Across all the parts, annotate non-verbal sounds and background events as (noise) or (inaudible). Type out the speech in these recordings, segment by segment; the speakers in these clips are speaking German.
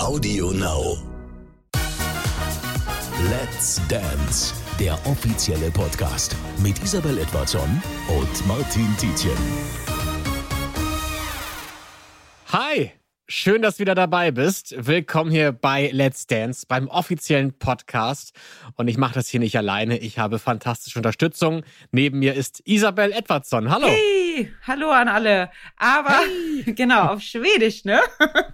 Audio Now. Let's Dance, der offizielle Podcast mit Isabel Edwardson und Martin Tietjen. Hi, schön, dass du wieder dabei bist. Willkommen hier bei Let's Dance, beim offiziellen Podcast. Und ich mache das hier nicht alleine. Ich habe fantastische Unterstützung. Neben mir ist Isabel Edwardson. Hallo. Hey, hallo an alle. Aber (laughs) genau, auf Schwedisch, ne?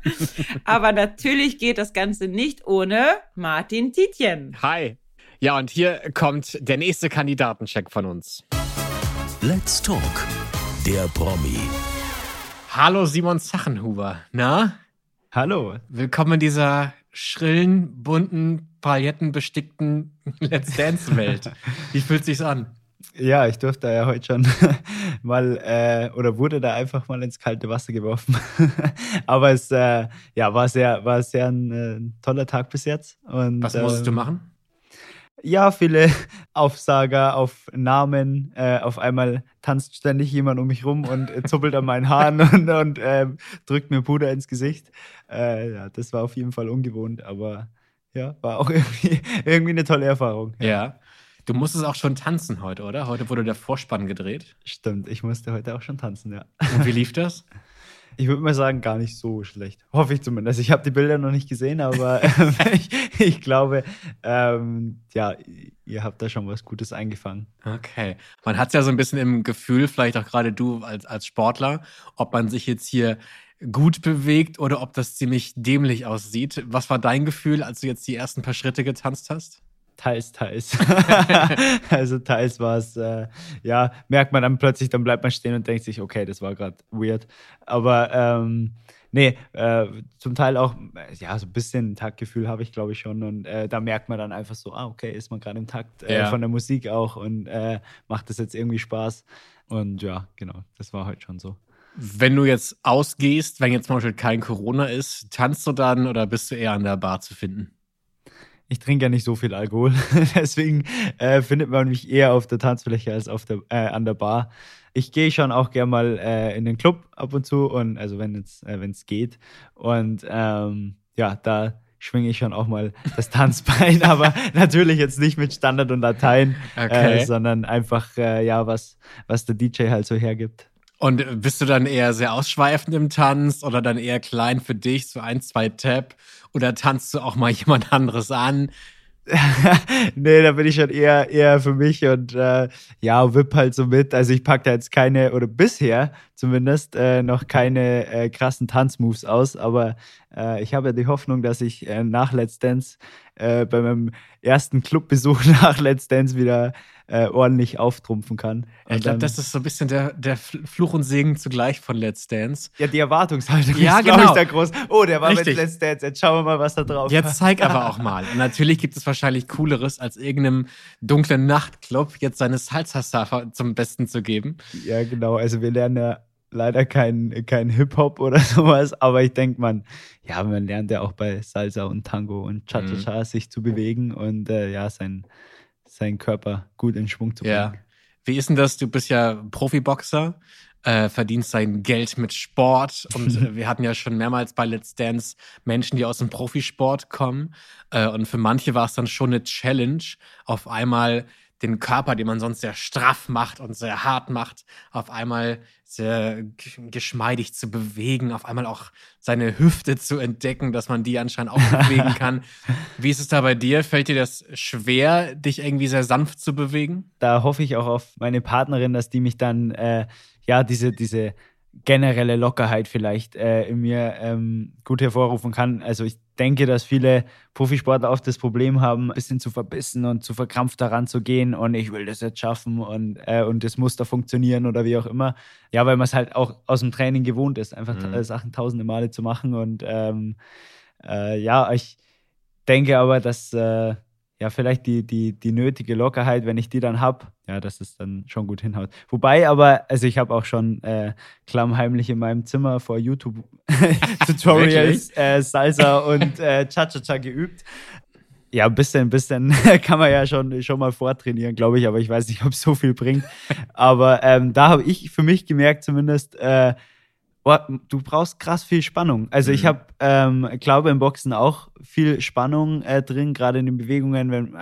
(laughs) Aber natürlich geht das Ganze nicht ohne Martin Tietjen. Hi. Ja, und hier kommt der nächste Kandidatencheck von uns. Let's Talk, der Promi. Hallo Simon Sachenhuber. Na? Hallo. Willkommen in dieser schrillen, bunten, palettenbestickten (laughs) Let's Dance-Welt. Wie fühlt sich's an? Ja, ich durfte ja heute schon (laughs) mal äh, oder wurde da einfach mal ins kalte Wasser geworfen. (laughs) Aber es äh, ja, war sehr, war sehr ein, äh, toller Tag bis jetzt. Und, Was musstest du ähm, machen? Ja, viele (laughs) Aufsager auf Namen. Äh, auf einmal tanzt ständig jemand um mich rum und zuppelt an meinen Haaren und, und ähm, drückt mir Puder ins Gesicht. Äh, ja, das war auf jeden Fall ungewohnt, aber ja, war auch irgendwie, irgendwie eine tolle Erfahrung. Ja. Du musstest auch schon tanzen heute, oder? Heute wurde der Vorspann gedreht. Stimmt, ich musste heute auch schon tanzen, ja. Und wie lief das? (laughs) Ich würde mal sagen, gar nicht so schlecht. Hoffe ich zumindest. Ich habe die Bilder noch nicht gesehen, aber (laughs) ich, ich, glaube, ähm, ja, ihr habt da schon was Gutes eingefangen. Okay. Man hat es ja so ein bisschen im Gefühl, vielleicht auch gerade du als, als Sportler, ob man sich jetzt hier gut bewegt oder ob das ziemlich dämlich aussieht. Was war dein Gefühl, als du jetzt die ersten paar Schritte getanzt hast? Teils, teils. (laughs) also teils war es, äh, ja, merkt man dann plötzlich, dann bleibt man stehen und denkt sich, okay, das war gerade weird. Aber ähm, nee, äh, zum Teil auch, ja, so ein bisschen Taktgefühl habe ich, glaube ich, schon. Und äh, da merkt man dann einfach so, ah, okay, ist man gerade im Takt äh, Ja. von der Musik auch und äh, macht das jetzt irgendwie Spaß. Und ja, genau, das war heute schon so. Wenn du jetzt ausgehst, wenn jetzt zum Beispiel kein Corona ist, tanzt du dann oder bist du eher an der Bar zu finden? Ich trinke ja nicht so viel Alkohol, (laughs) deswegen äh, findet man mich eher auf der Tanzfläche als auf der, äh, an der Bar. Ich gehe schon auch gerne mal äh, in den Club ab und zu und also wenn es äh, wenn's geht und ähm, ja, da schwinge ich schon auch mal das Tanzbein, (laughs) aber natürlich jetzt nicht mit Standard und Latein, Okay. äh, sondern einfach äh, ja was was der DJ halt so hergibt. Und bist du dann eher sehr ausschweifend im Tanz oder dann eher klein für dich, so ein, zwei Tap? Oder tanzt du auch mal (laughs) jemand anderes an? (laughs) nee, da bin ich schon eher, eher für mich und äh, ja, whip halt so mit. Also ich packe da jetzt keine, oder bisher zumindest, äh, noch keine äh, krassen Tanzmoves aus, aber äh, ich habe ja die Hoffnung, dass ich äh, nach Let's Dance, äh, bei meinem ersten Clubbesuch (laughs) nach Let's Dance wieder äh, ordentlich auftrumpfen kann. Ich glaube, das ist so ein bisschen der, der Fluch und Segen zugleich von Let's Dance. ja, die Erwartungshaltung Ja, ist, genau. ich, da groß. Oh, der war Richtig. mit Let's Dance, jetzt schauen wir mal, was da drauf Jetzt zeig aber (laughs) auch mal. Und natürlich gibt es wahrscheinlich Cooleres, als irgendeinem dunklen Nachtclub jetzt seine Salsa-Safa zum Besten zu geben. Ja, genau. Also wir lernen ja leider kein, kein Hip-Hop oder (laughs) sowas, aber ich denke, man, ja, man lernt ja auch bei Salsa und Tango und Cha-Cha-Cha sich zu bewegen und äh, ja, sein, seinen Körper gut in Schwung zu bringen. Ja. Wie ist denn das? Du bist ja Profiboxer, äh, verdienst dein Geld mit Sport und (laughs) äh, wir hatten ja schon mehrmals bei Let's Dance Menschen, die aus dem Profisport kommen äh, und für manche war es dann schon eine Challenge, auf einmal den Körper, den man sonst sehr straff macht und sehr hart macht, auf einmal sehr geschmeidig zu bewegen, auf einmal auch seine Hüfte zu entdecken, dass man die anscheinend auch bewegen (laughs) kann. Wie ist es da bei dir? Fällt dir das schwer, dich irgendwie sehr sanft zu bewegen? Da hoffe ich auch auf meine Partnerin, dass die mich dann, äh, ja, diese, diese generelle Lockerheit vielleicht äh, in mir ähm, gut hervorrufen kann. Also ich denke, dass viele Profisportler oft das Problem haben, ein bisschen zu verbissen und zu verkrampft daran zu gehen und ich will das jetzt schaffen und, äh, und das muss da funktionieren oder wie auch immer. Ja, weil man es halt auch aus dem Training gewohnt ist, einfach Mhm. äh, Sachen tausende Male zu machen und ähm, äh, ja, ich denke aber, dass äh, ja, vielleicht die, die, die nötige Lockerheit, wenn ich die dann habe, ja, dass es dann schon gut hinhaut. Wobei aber, also ich habe auch schon äh, klammheimlich in meinem Zimmer vor YouTube-Tutorials (laughs) äh, Salsa und äh, Cha-Cha-Cha geübt. Ja, ein bisschen, ein bisschen (laughs) kann man ja schon, schon mal vortrainieren, glaube ich, aber ich weiß nicht, ob es so viel bringt. Aber ähm, da habe ich für mich gemerkt, zumindest, äh, oh, du brauchst krass viel Spannung. Also ich Mhm. habe, ähm, glaube im Boxen auch viel Spannung äh, drin, gerade in den Bewegungen, wenn,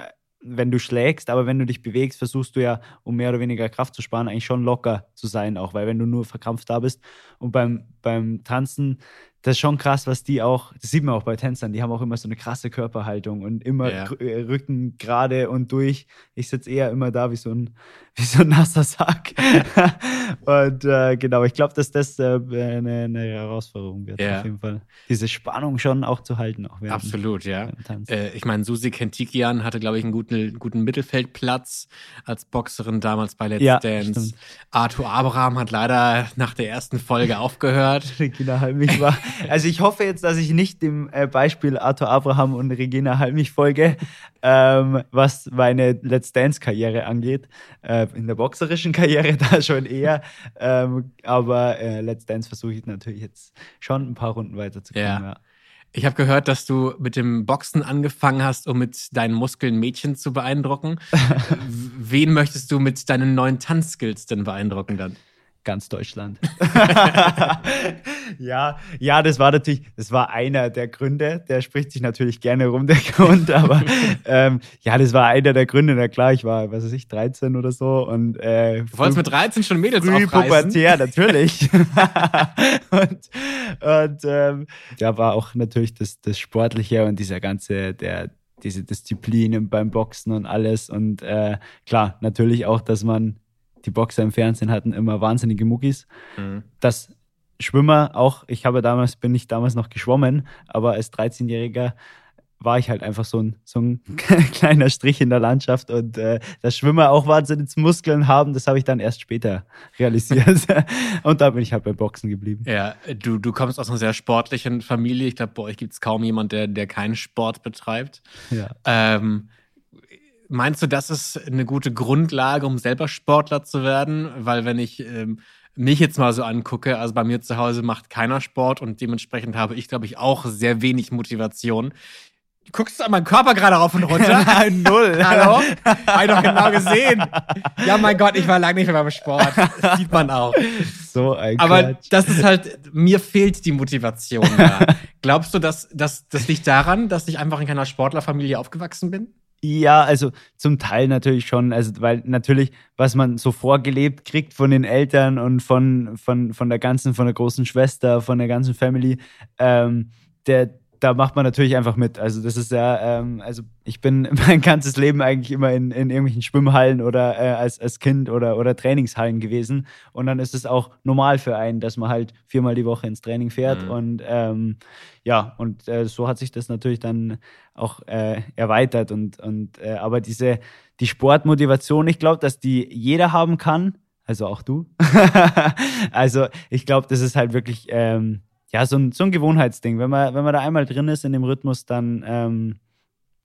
wenn du schlägst, aber wenn du dich bewegst, versuchst du ja, um mehr oder weniger Kraft zu sparen, eigentlich schon locker zu sein, auch weil wenn du nur verkrampft da bist. Und beim, beim Tanzen, das ist schon krass, was die auch, das sieht man auch bei Tänzern, die haben auch immer so eine krasse Körperhaltung und immer Ja. Rü- Rücken gerade und durch. Ich sitze eher immer da wie so ein, (laughs) wie so ein nasser Sack. (laughs) und äh, genau, ich glaube, dass das äh, eine, eine Herausforderung wird, Ja. auf jeden Fall. Diese Spannung schon auch zu halten, auch während Absolut, ja. Äh, ich meine, Susi Kentikian hatte, glaube ich, einen guten, guten Mittelfeldplatz als Boxerin damals bei Let's Ja, Dance. stimmt. Arthur Abraham hat leider nach der ersten Folge aufgehört. (laughs) Regina Halmich war. Also ich hoffe jetzt, dass ich nicht dem äh, Beispiel Arthur Abraham und Regina Halmich folge, ähm, was meine Let's Dance-Karriere angeht. Äh, in der boxerischen (laughs) Karriere da schon eher. Ähm, aber äh, Let's Dance versuche ich natürlich jetzt schon ein paar Runden weiterzukommen. Ja. Ja. Ich habe gehört, dass du mit dem Boxen angefangen hast, um mit deinen Muskeln Mädchen zu beeindrucken. (laughs) Wen möchtest du mit deinen neuen Tanzskills denn beeindrucken dann? Ganz Deutschland. (laughs) ja, ja, das war natürlich, das war einer der Gründe. Der spricht sich natürlich gerne rum, der Grund, aber (laughs) ähm, ja, das war einer der Gründe. Na klar, ich war, was weiß ich, 13 oder so und äh, Du wolltest mit 13 schon Mädels früh pubertär, natürlich. (laughs) und und ähm, da war auch natürlich das, das Sportliche und dieser ganze, der, diese Disziplin beim Boxen und alles. Und äh, klar, natürlich auch, dass man, die Boxer im Fernsehen hatten immer wahnsinnige Muckis. Mhm. Das Schwimmer auch, ich habe damals, bin ich damals noch geschwommen, aber als 13-Jähriger war ich halt einfach so ein, so ein (laughs) kleiner Strich in der Landschaft und äh, dass Schwimmer auch wahnsinnig Muskeln haben, das habe ich dann erst später (laughs) realisiert. und da bin ich halt beim Boxen geblieben. Ja, du, du kommst aus einer sehr sportlichen Familie. Ich glaube, bei euch gibt es kaum jemand, der, der keinen Sport betreibt. Ja. Ähm, meinst du, das ist eine gute Grundlage, um selber Sportler zu werden? Weil wenn ich ähm, mich jetzt mal so angucke, also bei mir zu Hause macht keiner Sport und dementsprechend habe ich, glaube ich, auch sehr wenig Motivation. Guckst du an meinen Körper gerade rauf und runter? (laughs) Null. (laughs) Hallo? Hab ich doch genau gesehen. Ja, mein Gott, ich war lange nicht mehr beim Sport. Das sieht man auch. So ein Aber Quatsch. das ist halt, mir fehlt die Motivation da. Glaubst du, dass, dass das liegt daran, dass ich einfach in keiner Sportlerfamilie aufgewachsen bin? Ja, also zum Teil natürlich schon, also weil natürlich, was man so vorgelebt kriegt von den Eltern und von, von, von der ganzen, von der großen Schwester, von der ganzen Family, ähm, der, da macht man natürlich einfach mit. Also das ist ja, ähm, also ich bin (laughs) mein ganzes Leben eigentlich immer in, in irgendwelchen Schwimmhallen oder äh, als, als Kind oder, oder Trainingshallen gewesen. Und dann ist es auch normal für einen, dass man halt viermal die Woche ins Training fährt. Mhm. Und ähm, ja, und äh, so hat sich das natürlich dann auch äh, erweitert. Und, und äh, aber diese, die Sportmotivation, ich glaube, dass die jeder haben kann. Also auch du. (laughs) also ich glaube, das ist halt wirklich ähm, ja so ein, so ein Gewohnheitsding. Wenn man, wenn man da einmal drin ist in dem Rhythmus, dann, ähm,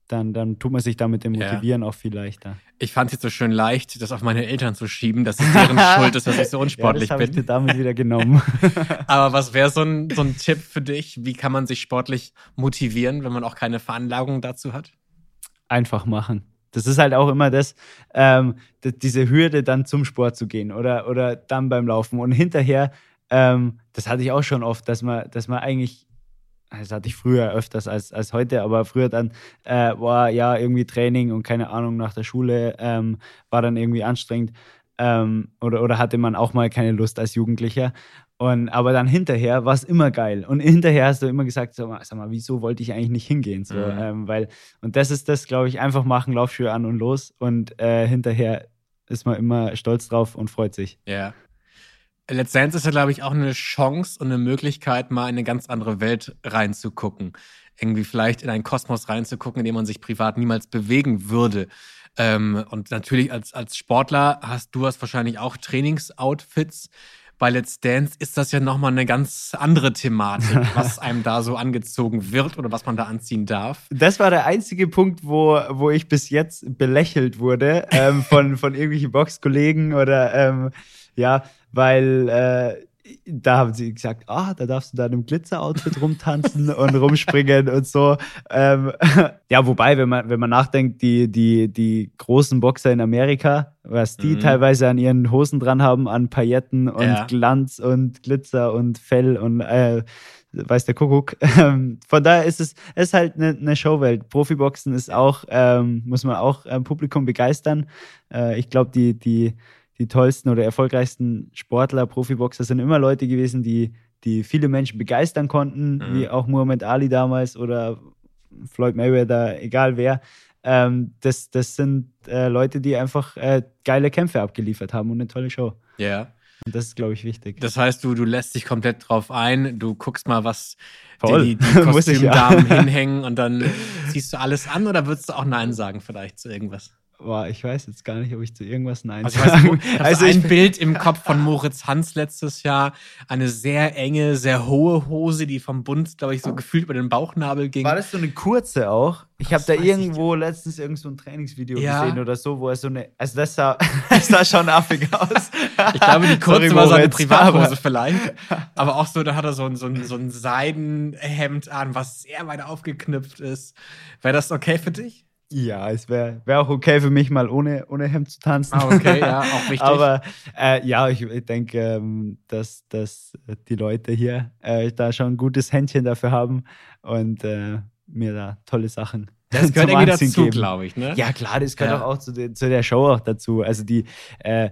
dann, dann tut man sich da mit dem Ja. Motivieren auch viel leichter. Ich fand es jetzt so schön leicht, das auf meine Eltern zu schieben, dass es deren (laughs) Schuld ist, dass ich so unsportlich ja, das habe ich dir bin. damit wieder genommen. (laughs) Aber was wäre so ein, so ein Tipp für dich? Wie kann man sich sportlich motivieren, wenn man auch keine Veranlagung dazu hat? einfach machen. Das ist halt auch immer das, ähm, diese Hürde, dann zum Sport zu gehen oder, oder dann beim Laufen. Und hinterher, ähm, das hatte ich auch schon oft, dass man, dass man eigentlich, das hatte ich früher öfters als, als heute, aber früher dann, äh, war ja irgendwie Training und keine Ahnung, nach der Schule ähm, war dann irgendwie anstrengend. Ähm, oder, oder hatte man auch mal keine Lust als Jugendlicher. Und, aber dann hinterher war es immer geil. Und (laughs) hinterher hast du immer gesagt, sag mal, sag mal wieso wollte ich eigentlich nicht hingehen? So, Mhm. ähm, weil, und das ist das, glaube ich, einfach machen, Laufschuhe an und los. Und äh, hinterher ist man immer stolz drauf und freut sich. Ja. Let's Dance ist ja, glaube ich, auch eine Chance und eine Möglichkeit, mal in eine ganz andere Welt reinzugucken. Irgendwie vielleicht in einen Kosmos reinzugucken, in dem man sich privat niemals bewegen würde. Ähm, und natürlich als, als Sportler hast du hast wahrscheinlich auch Trainingsoutfits. Bei Let's Dance ist das ja nochmal eine ganz andere Thematik, (laughs) was einem da so angezogen wird oder was man da anziehen darf. Das war der einzige Punkt, wo, wo ich bis jetzt belächelt wurde ähm, von, von irgendwelchen Boxkollegen oder ähm, ja, weil äh, da haben sie gesagt, ah, da darfst du dann im Glitzer-Outfit rumtanzen und rumspringen und so. Ähm, (laughs) ja, wobei, wenn man, wenn man nachdenkt, die, die, die großen Boxer in Amerika, was die mhm. teilweise an ihren Hosen dran haben, an Pailletten und ja. Glanz und Glitzer und Fell und äh, weiß der Kuckuck. Ähm, von daher ist es, es ist halt eine, eine Showwelt. Profiboxen ist auch, ähm, muss man auch äh, Publikum begeistern. Äh, ich glaube, die, die die tollsten oder erfolgreichsten Sportler, Profiboxer sind immer Leute gewesen, die, die viele Menschen begeistern konnten, mhm. wie auch Muhammad Ali damals oder Floyd Mayweather, egal wer. Ähm, das, das sind äh, Leute, die einfach äh, geile Kämpfe abgeliefert haben und eine tolle Show. Ja. Yeah. Und das ist, glaube ich, wichtig. Das heißt, du, du lässt dich komplett drauf ein, du guckst mal, was Voll. die, die (laughs) Kostümdamen ja. hinhängen und dann (laughs) ziehst du alles an oder würdest du auch Nein sagen vielleicht zu irgendwas? Boah, ich weiß jetzt gar nicht, ob ich zu irgendwas Nein also sage. Ich weiß, also ein Bild im Kopf von (laughs) Moritz Hans letztes Jahr. Eine sehr enge, sehr hohe Hose, die vom Bund, glaube ich, so gefühlt über den Bauchnabel ging. War das so eine kurze auch? Ich habe da irgendwo ich. letztens irgend so ein Trainingsvideo ja. gesehen oder so, wo er so eine. Also das sah, (laughs) das sah schon affig aus. Ich glaube, die (laughs) kurze Sorry, war seine Privathose vielleicht. Aber auch so, da hat er so ein, so ein, so ein Seidenhemd an, was sehr weit aufgeknüpft ist. Wäre das okay für dich? Ja, es wäre wär auch okay für mich, mal ohne, ohne Hemd zu tanzen. Ah, okay, ja, auch (laughs) wichtig. Aber äh, ja, ich, ich denke, ähm, dass, dass die Leute hier äh, da schon ein gutes Händchen dafür haben und äh, mir da tolle Sachen. (laughs) Das gehört irgendwie dazu, glaube ich, ne? Ja, klar, das gehört ja. auch zu, de, zu der Show auch dazu. Also die, äh,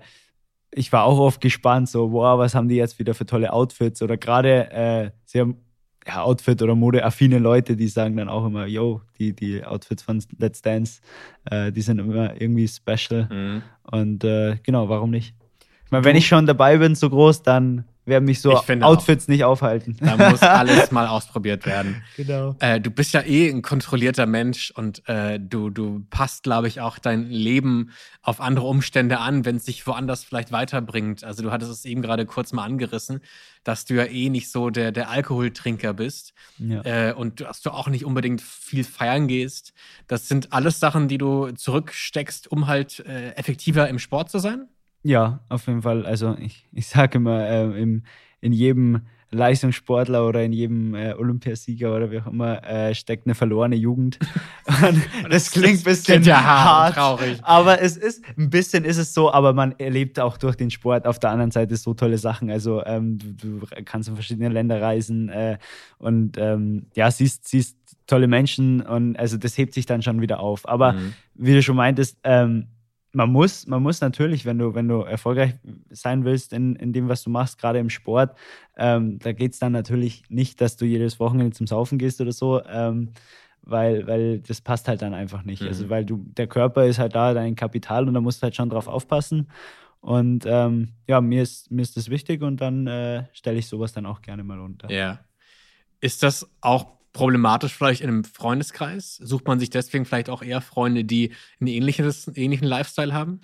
ich war auch oft gespannt, so, wow, was haben die jetzt wieder für tolle Outfits? Oder gerade, äh, sie haben ja, Outfit- oder modeaffine Leute, die sagen dann auch immer, yo, die, die Outfits von Let's Dance, äh, die sind immer irgendwie special. Mhm. Und äh, genau, warum nicht? Ich meine, wenn ich schon dabei bin, so groß, dann werden mich so Outfits auch. nicht aufhalten. Da muss (laughs) alles mal ausprobiert werden. Genau. Äh, du bist ja eh ein kontrollierter Mensch und äh, du, du passt, glaube ich, auch dein Leben auf andere Umstände an, wenn es sich woanders vielleicht weiterbringt. Also du hattest es eben gerade kurz mal angerissen, dass du ja eh nicht so der, der Alkoholtrinker bist ja. äh, und dass du auch nicht unbedingt viel feiern gehst. Das sind alles Sachen, die du zurücksteckst, um halt äh, effektiver im Sport zu sein? Ja, auf jeden Fall. Also ich, ich sage immer, äh, im, in jedem Leistungssportler oder in jedem äh, Olympiasieger oder wie auch immer äh, steckt eine verlorene Jugend. (laughs) das klingt ein bisschen ja hart, traurig. Aber es ist, ein bisschen ist es so, aber man erlebt auch durch den Sport auf der anderen Seite so tolle Sachen. Also ähm, du, du, kannst in verschiedene Länder reisen äh, und ähm, ja, siehst, siehst tolle Menschen und also das hebt sich dann schon wieder auf. Aber mhm. wie du schon meintest, ähm, man muss, man muss natürlich, wenn du, wenn du erfolgreich sein willst in, in dem, was du machst, gerade im Sport, ähm, da geht es dann natürlich nicht, dass du jedes Wochenende zum Saufen gehst oder so, ähm, weil, weil das passt halt dann einfach nicht. Also, mhm. Also weil du, der Körper ist halt da, dein Kapital und da musst du halt schon drauf aufpassen. Und ähm, ja, mir ist, mir ist das wichtig und dann äh, stelle ich sowas dann auch gerne mal unter. Ja. Ist das auch problematisch vielleicht in einem Freundeskreis? Sucht man sich deswegen vielleicht auch eher Freunde, die einen ähnlichen, ähnlichen Lifestyle haben?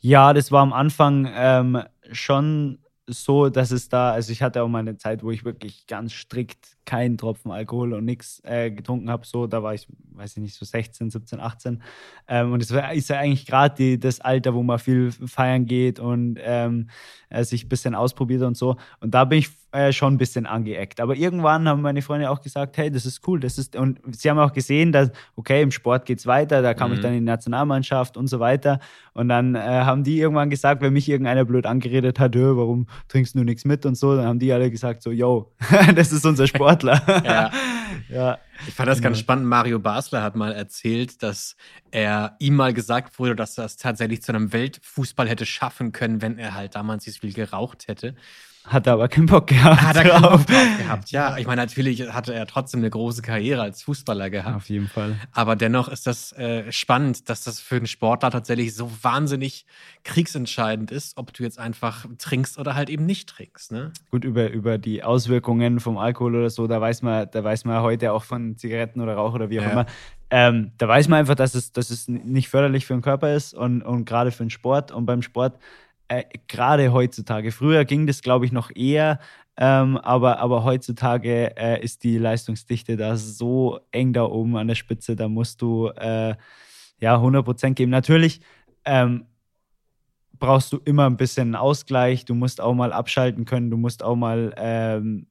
Ja, das war am Anfang ähm, schon so, dass es da, also ich hatte auch mal eine Zeit, wo ich wirklich ganz strikt keinen Tropfen Alkohol und nichts äh, getrunken habe. So, da war ich, weiß ich nicht, so 16, 17, 18. Ähm, und es ist ja eigentlich gerade das Alter, wo man viel feiern geht und ähm, äh, sich ein bisschen ausprobiert und so. Und da bin ich äh, schon ein bisschen angeeckt. Aber irgendwann haben meine Freunde auch gesagt, hey, das ist cool, das ist, und sie haben auch gesehen, dass, okay, im Sport geht es weiter, da kam mhm. ich dann in die Nationalmannschaft und so weiter. Und dann äh, haben die irgendwann gesagt, wenn mich irgendeiner blöd angeredet hat, warum trinkst du nichts mit und so, dann haben die alle gesagt, so, yo, (laughs) das ist unser Sportler. (laughs) ja. (laughs) ja. Ich fand das ganz spannend. Mario Basler hat mal erzählt, dass er ihm mal gesagt wurde, dass er es tatsächlich zu einem Weltfußball hätte schaffen können, wenn er halt damals so viel geraucht hätte. Hat er aber keinen Bock gehabt. Hat er keinen Bock (laughs) drauf gehabt, ja. Ich meine, natürlich hatte er trotzdem eine große Karriere als Fußballer gehabt. Auf jeden Fall. Aber dennoch ist das äh, spannend, dass das für einen Sportler tatsächlich so wahnsinnig kriegsentscheidend ist, ob du jetzt einfach trinkst oder halt eben nicht trinkst. Ne? Gut, über, über die Auswirkungen vom Alkohol oder so, da weiß man, da weiß man heute auch von Zigaretten oder Rauch oder wie auch ja. immer. Ähm, da weiß man einfach, dass es, dass es nicht förderlich für den Körper ist und, und gerade für den Sport. Und beim Sport äh, gerade heutzutage. Früher ging das, glaube ich, noch eher, ähm, aber, aber heutzutage äh, ist die Leistungsdichte da so eng da oben an der Spitze, da musst du äh, ja 100 Prozent geben. Natürlich, ähm, brauchst du immer ein bisschen Ausgleich. Du musst auch mal abschalten können. Du musst auch mal ähm,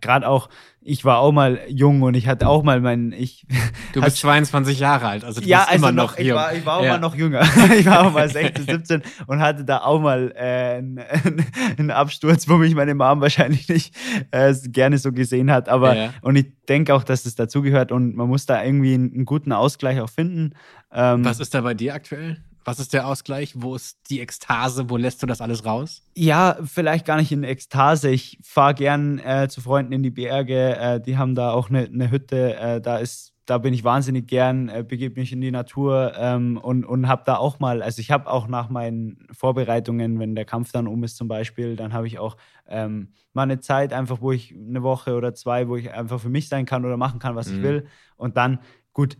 gerade auch, ich war auch mal jung und ich hatte auch mal meinen, ich. Du (laughs) bist 22 Jahre alt, also du ja, bist also immer noch, ich jung. war, ich war auch Ja. mal noch jünger. (laughs) ich war auch mal 16, 17 und hatte da auch mal äh, einen, (laughs) einen Absturz, wo mich meine Mom wahrscheinlich nicht äh, gerne so gesehen hat. Aber Ja. und ich denke auch, dass es dazugehört und man muss da irgendwie einen, einen guten Ausgleich auch finden. Ähm, Was ist da bei dir aktuell? Was ist der Ausgleich? Wo ist die Ekstase? Wo lässt du das alles raus? Ja, vielleicht gar nicht in Ekstase. Ich fahre gern äh, zu Freunden in die Berge. Äh, die haben da auch eine ne Hütte. Äh, da ist, da bin ich wahnsinnig gern, äh, begebe mich in die Natur ähm, und, und habe da auch mal, also ich habe auch nach meinen Vorbereitungen, wenn der Kampf dann um ist zum Beispiel, dann habe ich auch ähm, mal eine Zeit einfach, wo ich eine Woche oder zwei, wo ich einfach für mich sein kann oder machen kann, was ich Mhm. will. Und dann, gut,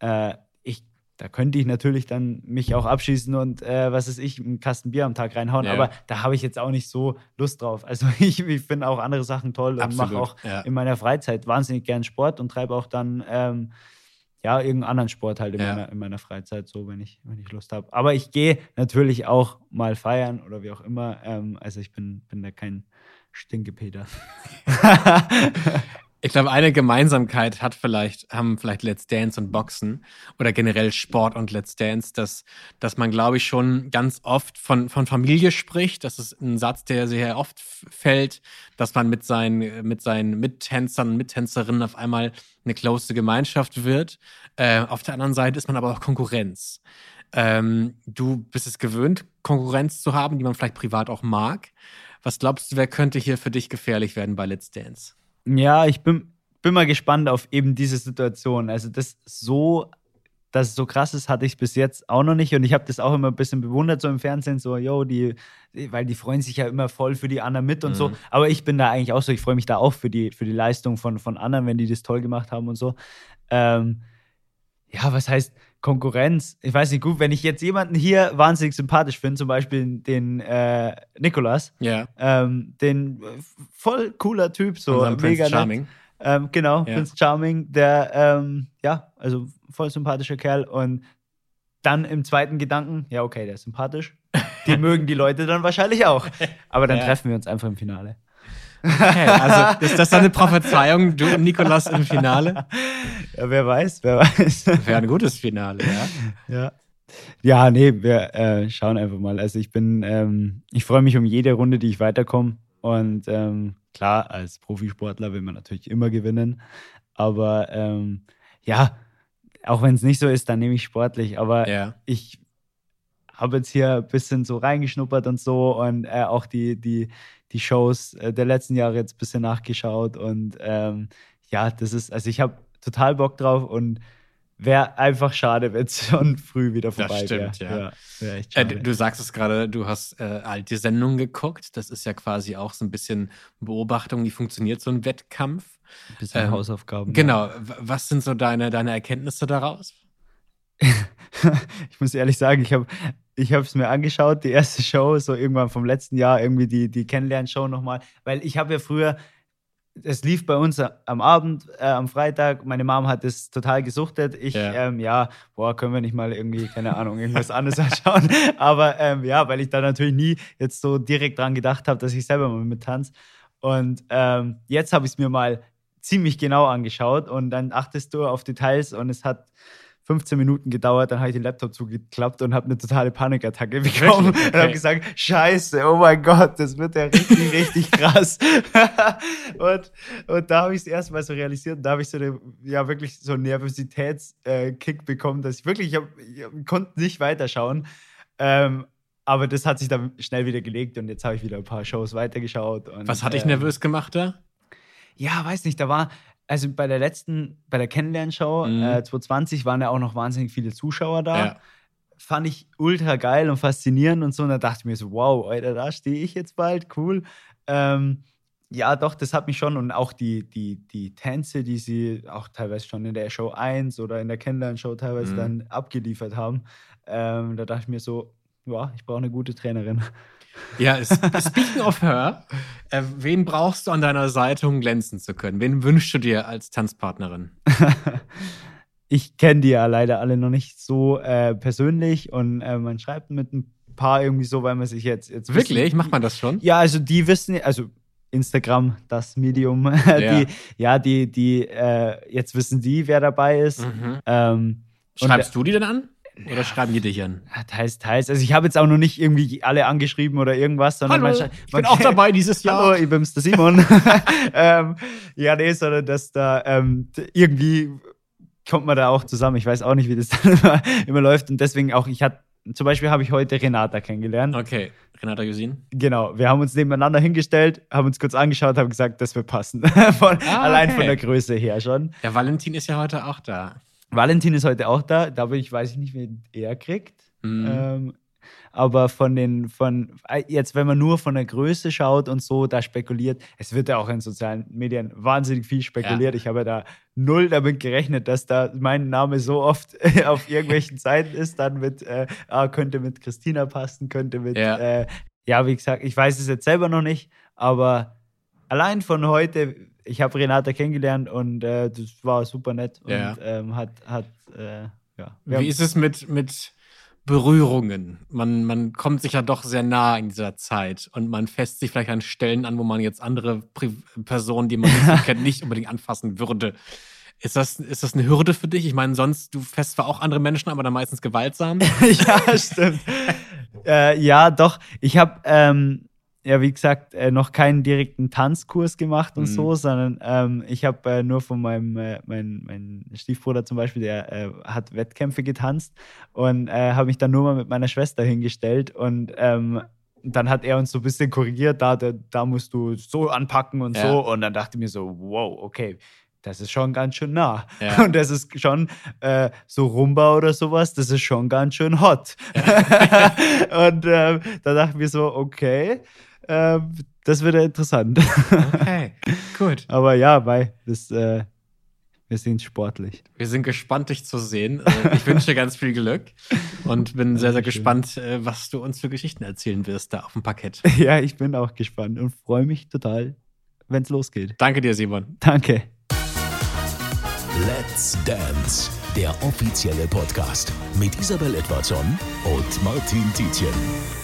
äh, ich, da könnte ich natürlich dann mich auch abschießen und äh, was weiß ich, einen Kasten Bier am Tag reinhauen, Ja. aber da habe ich jetzt auch nicht so Lust drauf. Also (laughs) ich, ich finde auch andere Sachen toll und mache auch ja. in meiner Freizeit wahnsinnig gern Sport und treibe auch dann ähm, ja irgendeinen anderen Sport halt in, Ja. meiner, in meiner Freizeit so, wenn ich, wenn ich Lust habe. Aber ich gehe natürlich auch mal feiern oder wie auch immer. Ähm, also ich bin, bin da kein Stinkepeter. (laughs) (laughs) Ich glaube, eine Gemeinsamkeit hat vielleicht, haben vielleicht Let's Dance und Boxen oder generell Sport und Let's Dance, dass, dass man, glaube ich, schon ganz oft von, von Familie spricht. Das ist ein Satz, der sehr oft fällt, dass man mit seinen, mit seinen Mittänzern und Mittänzerinnen auf einmal eine close Gemeinschaft wird. Äh, auf der anderen Seite ist man aber auch Konkurrenz. Ähm, du bist es gewöhnt, Konkurrenz zu haben, die man vielleicht privat auch mag. Was glaubst du, wer könnte hier für dich gefährlich werden bei Let's Dance? Ja, ich bin, bin mal gespannt auf eben diese Situation. Also das so, dass es so krass ist, hatte ich bis jetzt auch noch nicht. Und ich habe das auch immer ein bisschen bewundert, so im Fernsehen, so, yo, die, weil die freuen sich ja immer voll für die anderen mit und so. Mhm. Aber ich bin da eigentlich auch so, ich freue mich da auch für die, für die Leistung von, von anderen, wenn die das toll gemacht haben und so. Ähm, ja, was heißt Konkurrenz? Ich weiß nicht, gut, wenn ich jetzt jemanden hier wahnsinnig sympathisch finde, zum Beispiel den äh, Nikolas, Ja. ähm, den äh, voll cooler Typ, so Prince mega nett. Charming. Ähm, genau, Ja. Prince Charming, der, ähm, ja, also voll sympathischer Kerl. Und dann im zweiten Gedanken, ja, okay, der ist sympathisch. Die (laughs) mögen die Leute dann wahrscheinlich auch. Aber dann Ja. treffen wir uns einfach im Finale. Okay, also ist das dann eine Prophezeiung, du und Nikolas im Finale? Ja, wer weiß, wer weiß. Wäre ein gutes Finale, ja. ja. Ja, nee, wir äh, schauen einfach mal. Also ich bin, ähm, ich freue mich um jede Runde, die ich weiterkomme. Und ähm, klar, als Profisportler will man natürlich immer gewinnen. Aber ähm, ja, auch wenn es nicht so ist, dann nehme ich sportlich. Aber Ja. ich habe jetzt hier ein bisschen so reingeschnuppert und so und äh, auch die, die, die Shows äh, der letzten Jahre jetzt ein bisschen nachgeschaut und ähm, ja, das ist, also ich habe total Bock drauf und wäre einfach schade, wenn es (laughs) schon früh wieder vorbei wäre. stimmt, ja. wär echt Äh, schade. du, sagst es gerade, du hast äh, alte Sendungen geguckt. Das ist ja quasi auch so ein bisschen Beobachtung, wie funktioniert so ein Wettkampf. ein bisschen ähm, Hausaufgaben. Genau. W- Was sind so deine, deine Erkenntnisse daraus? (laughs) ich muss ehrlich sagen, ich habe ich es mir angeschaut, die erste Show, so irgendwann vom letzten Jahr, irgendwie die, die Kennenlernshow nochmal, weil ich habe ja früher, es lief bei uns am Abend, äh, am Freitag, meine Mom hat es total gesuchtet. Ich, Ja. Ähm, ja, boah, können wir nicht mal irgendwie, keine Ahnung, irgendwas anderes (laughs) anschauen. Aber ähm, ja, weil ich da natürlich nie jetzt so direkt dran gedacht habe, dass ich selber mal mittanze. Und ähm, jetzt habe ich es mir mal ziemlich genau angeschaut und dann achtest du auf Details und es hat 15 Minuten gedauert, dann habe ich den Laptop zugeklappt und habe eine totale Panikattacke bekommen Wirklich? und habe Okay. gesagt, scheiße, oh mein Gott, das wird ja richtig, (laughs) richtig krass. (laughs) und, und da habe ich es erstmal so realisiert und da habe ich so eine, ja wirklich so einen Nervositätskick bekommen, dass ich wirklich, ich, hab, ich konnte nicht weiterschauen. Ähm, aber das hat sich dann schnell wieder gelegt und jetzt habe ich wieder ein paar Shows weitergeschaut. Und, Was hat dich ähm, nervös gemacht da? ja, weiß nicht, da war, also bei der letzten, bei der Kennenlernshow Mhm. äh, 2020 waren ja auch noch wahnsinnig viele Zuschauer da. Ja. Fand ich ultra geil und faszinierend und so. Und da dachte ich mir so, wow, Alter, da stehe ich jetzt bald, cool. Ähm, ja, doch, das hat mich schon und auch die, die, die Tänze, die sie auch teilweise schon in der Show 1 oder in der Kennenlernshow teilweise Mhm. dann abgeliefert haben. Ähm, da dachte ich mir so, ja, ich brauche eine gute Trainerin. Ja, speaking of her, äh, wen brauchst du an deiner Seite, um glänzen zu können? Wen wünschst du dir als Tanzpartnerin? (laughs) ich kenne die ja leider alle noch nicht so äh, persönlich und äh, man schreibt mit ein paar irgendwie so, weil man sich jetzt. jetzt Wirklich? Wissen, Macht man das schon? Ja, also die wissen, also Instagram, das Medium, (laughs) Ja. die, ja, die, die, äh, jetzt wissen die, wer dabei ist. Mhm. Ähm, und- Schreibst du die denn an? Oder schreiben die dich an? Ja, teils, teils. Also ich habe jetzt auch noch nicht irgendwie alle angeschrieben oder irgendwas, sondern man, schrei- ich man, bin auch dabei dieses Jahr. Hallo, ich bin's, der Simon. (laughs) ähm, ja, nee, sondern dass da ähm, irgendwie kommt man da auch zusammen. Ich weiß auch nicht, wie das (laughs) dann immer, immer läuft. Und deswegen auch, ich hatte, zum Beispiel habe ich heute Renata kennengelernt. Okay, Renata Josin. Genau, wir haben uns nebeneinander hingestellt, haben uns kurz angeschaut, haben gesagt, das wird passen. (laughs) von, Ah, Allein okay. von der Größe her schon. Der Valentin ist ja heute auch da. Valentin ist heute auch da, da weiß ich nicht, wen er kriegt. Mhm. Ähm, aber von den, von, äh, jetzt, wenn man nur von der Größe schaut und so, da spekuliert, es wird ja auch in sozialen Medien wahnsinnig viel spekuliert. Ich habe ja da null damit gerechnet, dass da mein Name so oft (laughs) auf irgendwelchen (laughs) Seiten ist, dann mit, äh, ah, könnte mit Christina passen, könnte mit, Ja. äh, ja, wie gesagt, ich weiß es jetzt selber noch nicht, aber allein von heute, ich habe Renata kennengelernt und äh, das war super nett und Ja. ähm, hat, hat, äh, ja. Wir Wie ist es mit, mit Berührungen? Man, man kommt sich ja doch sehr nah in dieser Zeit und man fässt sich vielleicht an Stellen an, wo man jetzt andere Pri Personen, die man nicht so (laughs) kennt, nicht unbedingt anfassen würde. Ist das, ist das eine Hürde für dich? Ich meine, sonst, du fässt zwar auch andere Menschen, aber dann meistens gewaltsam. (laughs) ja, stimmt. äh, ja, doch. Ich habe, ähm, ja, wie gesagt, äh, noch keinen direkten Tanzkurs gemacht und Mhm. so, sondern ähm, ich habe äh, nur von meinem äh, mein, mein Stiefbruder zum Beispiel, der äh, hat Wettkämpfe getanzt und äh, habe mich dann nur mal mit meiner Schwester hingestellt und ähm, dann hat er uns so ein bisschen korrigiert, da, da, da musst du so anpacken und Ja. so. Und dann dachte ich mir so, wow, okay, das ist schon ganz schön nah. Ja. (laughs) Und das ist schon äh, so Rumba oder sowas, das ist schon ganz schön hot. (laughs) und ähm, da dachten wir so, okay, ähm, das wird ja interessant. Okay, gut. (laughs) Aber ja, weil das, äh, wir sind sportlich. Wir sind gespannt, dich zu sehen. Also, ich wünsche dir ganz viel Glück und bin sehr, sehr gespannt, äh, was du uns für Geschichten erzählen wirst da auf dem Parkett. (laughs) ja, ich bin auch gespannt und freue mich total, wenn es losgeht. Danke dir, Simon. Danke. Let's Dance, der offizielle Podcast mit Isabel Edwardson und Martin Tietjen.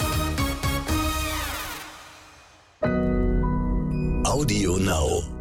Audio Now.